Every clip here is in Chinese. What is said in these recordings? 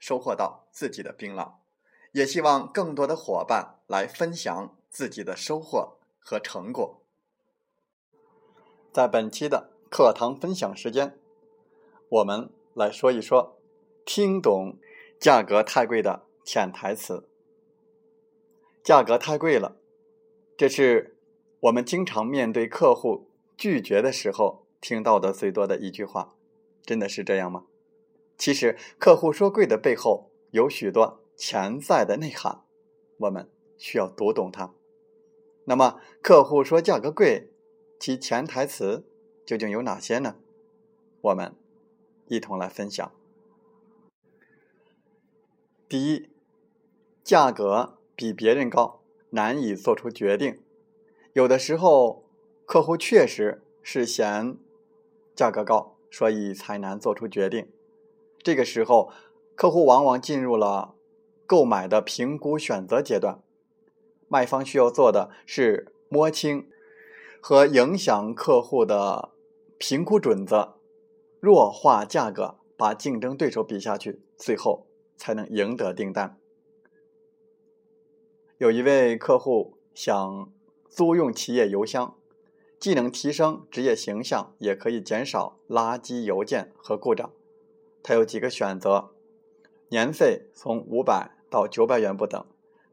收获到自己的槟榔，也希望更多的伙伴来分享自己的收获和成果。在本期的课堂分享时间，我们来说一说听懂价格太贵的潜台词。价格太贵了，这是我们经常面对客户拒绝的时候听到的最多的一句话，真的是这样吗？其实，客户说贵的背后有许多潜在的内涵，我们需要读懂它。那么，客户说价格贵，其潜台词究竟有哪些呢？我们一同来分享。第一，价格比别人高，难以做出决定。有的时候，客户确实是嫌价格高，所以才难做出决定。这个时候，客户往往进入了购买的评估选择阶段。卖方需要做的是摸清和影响客户的评估准则，弱化价格，把竞争对手比下去，最后才能赢得订单。有一位客户想租用企业邮箱，既能提升职业形象，也可以减少垃圾邮件和故障。他有几个选择，年费从五百到九百元不等。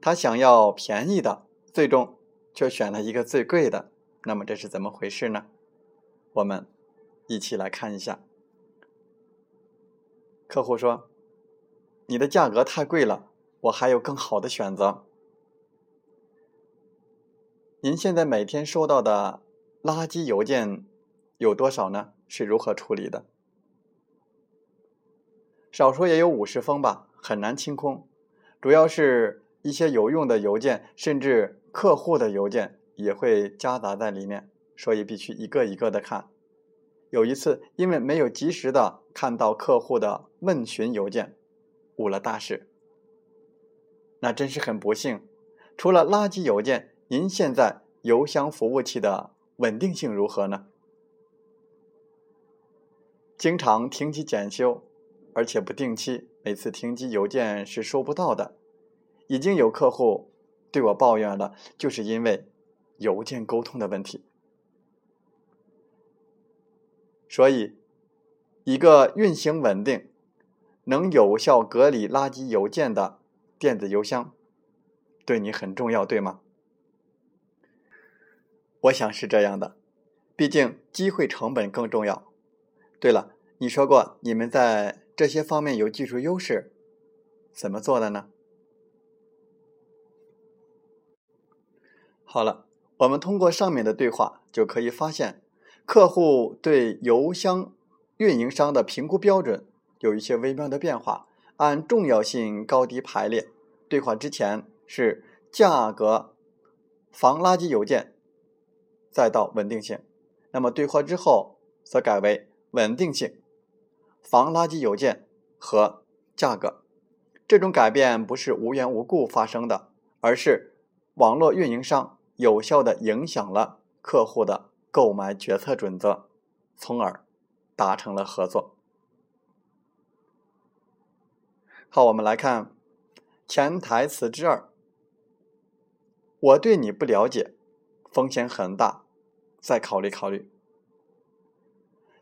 他想要便宜的，最终却选了一个最贵的。那么这是怎么回事呢？我们一起来看一下。客户说：“你的价格太贵了，我还有更好的选择。”您现在每天收到的垃圾邮件有多少呢？是如何处理的？少说也有五十封吧，很难清空。主要是一些有用的邮件，甚至客户的邮件也会夹杂在里面，所以必须一个一个的看。有一次，因为没有及时的看到客户的问询邮件，误了大事。那真是很不幸。除了垃圾邮件，您现在邮箱服务器的稳定性如何呢？经常停机检修。而且不定期，每次停机邮件是收不到的。已经有客户对我抱怨了，就是因为邮件沟通的问题。所以，一个运行稳定、能有效隔离垃圾邮件的电子邮箱，对你很重要，对吗？我想是这样的，毕竟机会成本更重要。对了，你说过你们在。这些方面有技术优势，怎么做的呢？好了，我们通过上面的对话就可以发现，客户对邮箱运营商的评估标准有一些微妙的变化，按重要性高低排列。对话之前是价格、防垃圾邮件，再到稳定性，那么对话之后则改为稳定性。防垃圾邮件和价格，这种改变不是无缘无故发生的，而是网络运营商有效的影响了客户的购买决策准则，从而达成了合作。好，我们来看潜台词之二：我对你不了解，风险很大，再考虑考虑。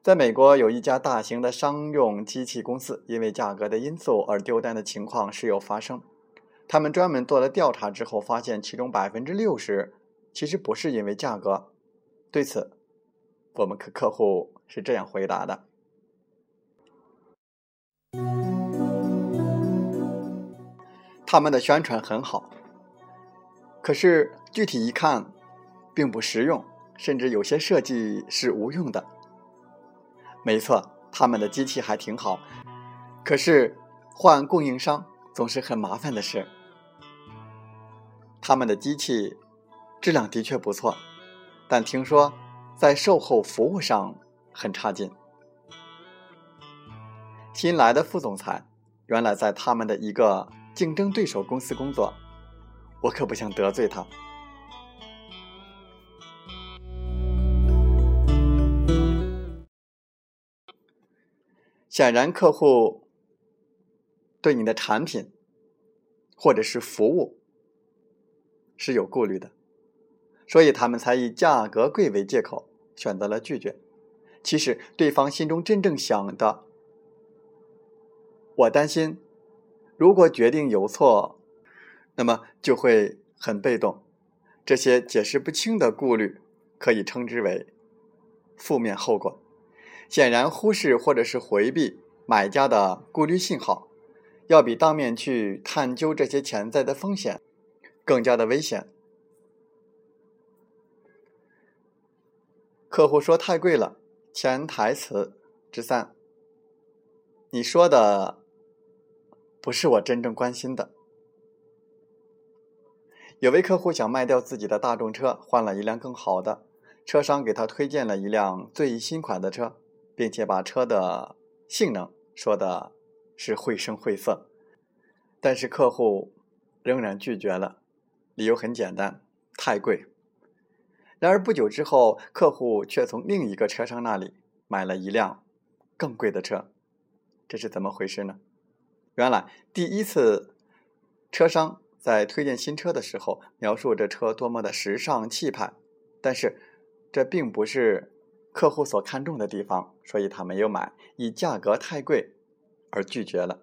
在美国，有一家大型的商用机器公司，因为价格的因素而丢单的情况时有发生。他们专门做了调查之后，发现其中百分之六十其实不是因为价格。对此，我们客客户是这样回答的：他们的宣传很好，可是具体一看，并不实用，甚至有些设计是无用的。没错，他们的机器还挺好，可是换供应商总是很麻烦的事。他们的机器质量的确不错，但听说在售后服务上很差劲。新来的副总裁原来在他们的一个竞争对手公司工作，我可不想得罪他。显然，客户对你的产品或者是服务。是有顾虑的，所以他们才以价格贵为借口选择了拒绝。其实对方心中真正想的，我担心，如果决定有错，那么就会很被动。这些解释不清的顾虑，可以称之为负面后果。显然，忽视或者是回避买家的顾虑信号，要比当面去探究这些潜在的风险。更加的危险。客户说太贵了。潜台词之三：你说的不是我真正关心的。有位客户想卖掉自己的大众车，换了一辆更好的，车商给他推荐了一辆最新款的车，并且把车的性能说的是绘声绘色，但是客户仍然拒绝了。理由很简单，太贵。然而不久之后，客户却从另一个车商那里买了一辆更贵的车，这是怎么回事呢？原来第一次车商在推荐新车的时候，描述这车多么的时尚气派，但是这并不是客户所看重的地方，所以他没有买，以价格太贵而拒绝了。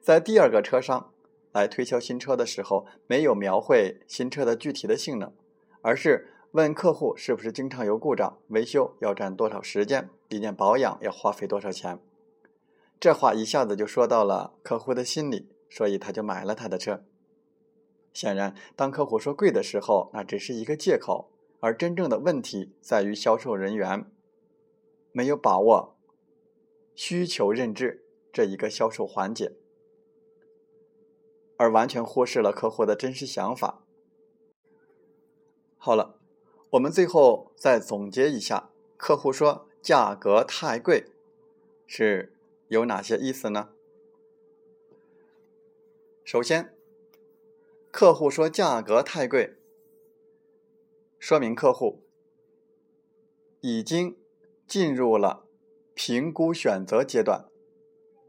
在第二个车商。来推销新车的时候，没有描绘新车的具体的性能，而是问客户是不是经常有故障，维修要占多少时间，一件保养要花费多少钱。这话一下子就说到了客户的心里，所以他就买了他的车。显然，当客户说贵的时候，那只是一个借口，而真正的问题在于销售人员没有把握需求认知这一个销售环节。而完全忽视了客户的真实想法。好了，我们最后再总结一下，客户说价格太贵是有哪些意思呢？首先，客户说价格太贵，说明客户已经进入了评估选择阶段，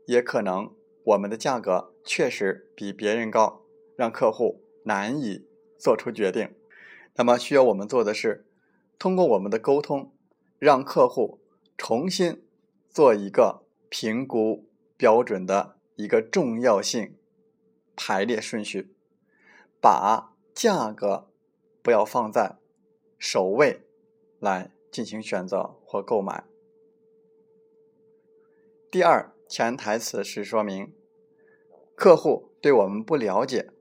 也可能。我们的价格确实比别人高，让客户难以做出决定。那么需要我们做的是，通过我们的沟通，让客户重新做一个评估标准的一个重要性排列顺序，把价格不要放在首位来进行选择或购买。第二。潜台词是说明，客户对我们不了解，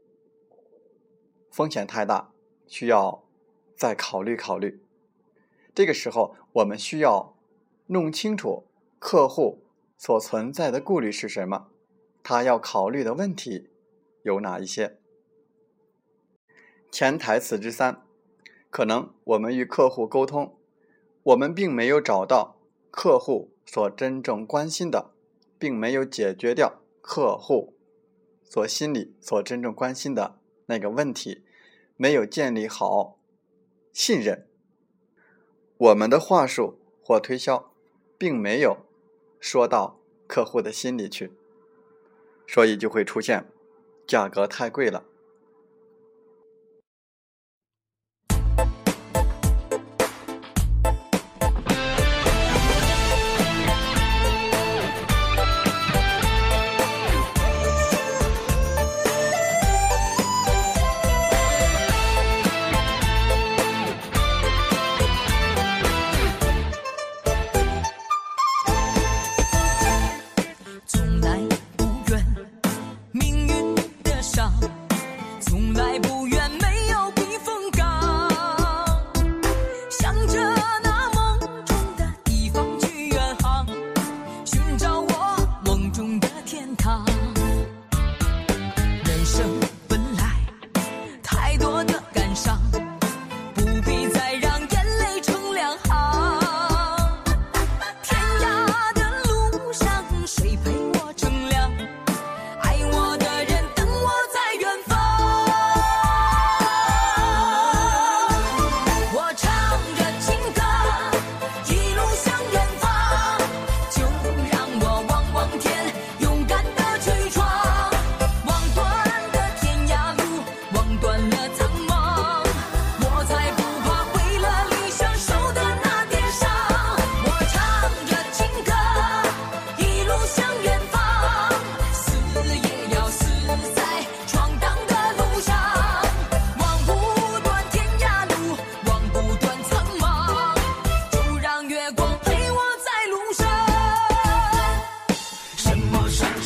风险太大，需要再考虑考虑。这个时候，我们需要弄清楚客户所存在的顾虑是什么，他要考虑的问题有哪一些。潜台词之三，可能我们与客户沟通，我们并没有找到客户所真正关心的。并没有解决掉客户所心里所真正关心的那个问题，没有建立好信任。我们的话术或推销，并没有说到客户的心里去，所以就会出现价格太贵了。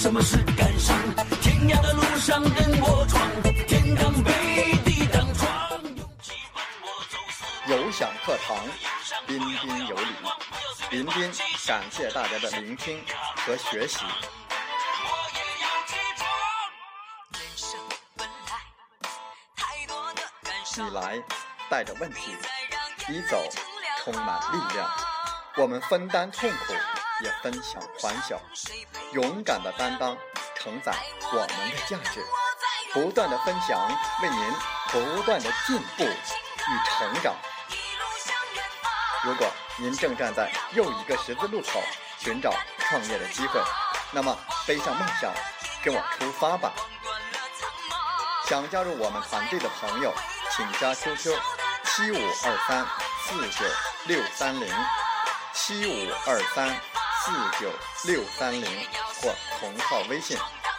什么是感伤？天涯的路上任我闯，天堂北地当闯，勇气伴我走四有享课堂，彬彬有礼。林斌感谢大家的聆听和学习。你来带着问题，你走充满力量。我们分担痛苦，也分享欢笑，勇敢的担当，承载我们的价值。不断的分享，为您不断的进步与成长。如果您正站在又一个十字路口，寻找创业的机会，那么背上梦想，跟我出发吧！想加入我们团队的朋友，请加 QQ 七五二三四九六三零七五二三四九六三零或同号微信，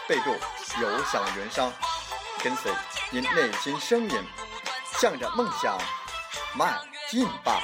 备注“有享云商”，跟随您内心声音，向着梦想迈进吧！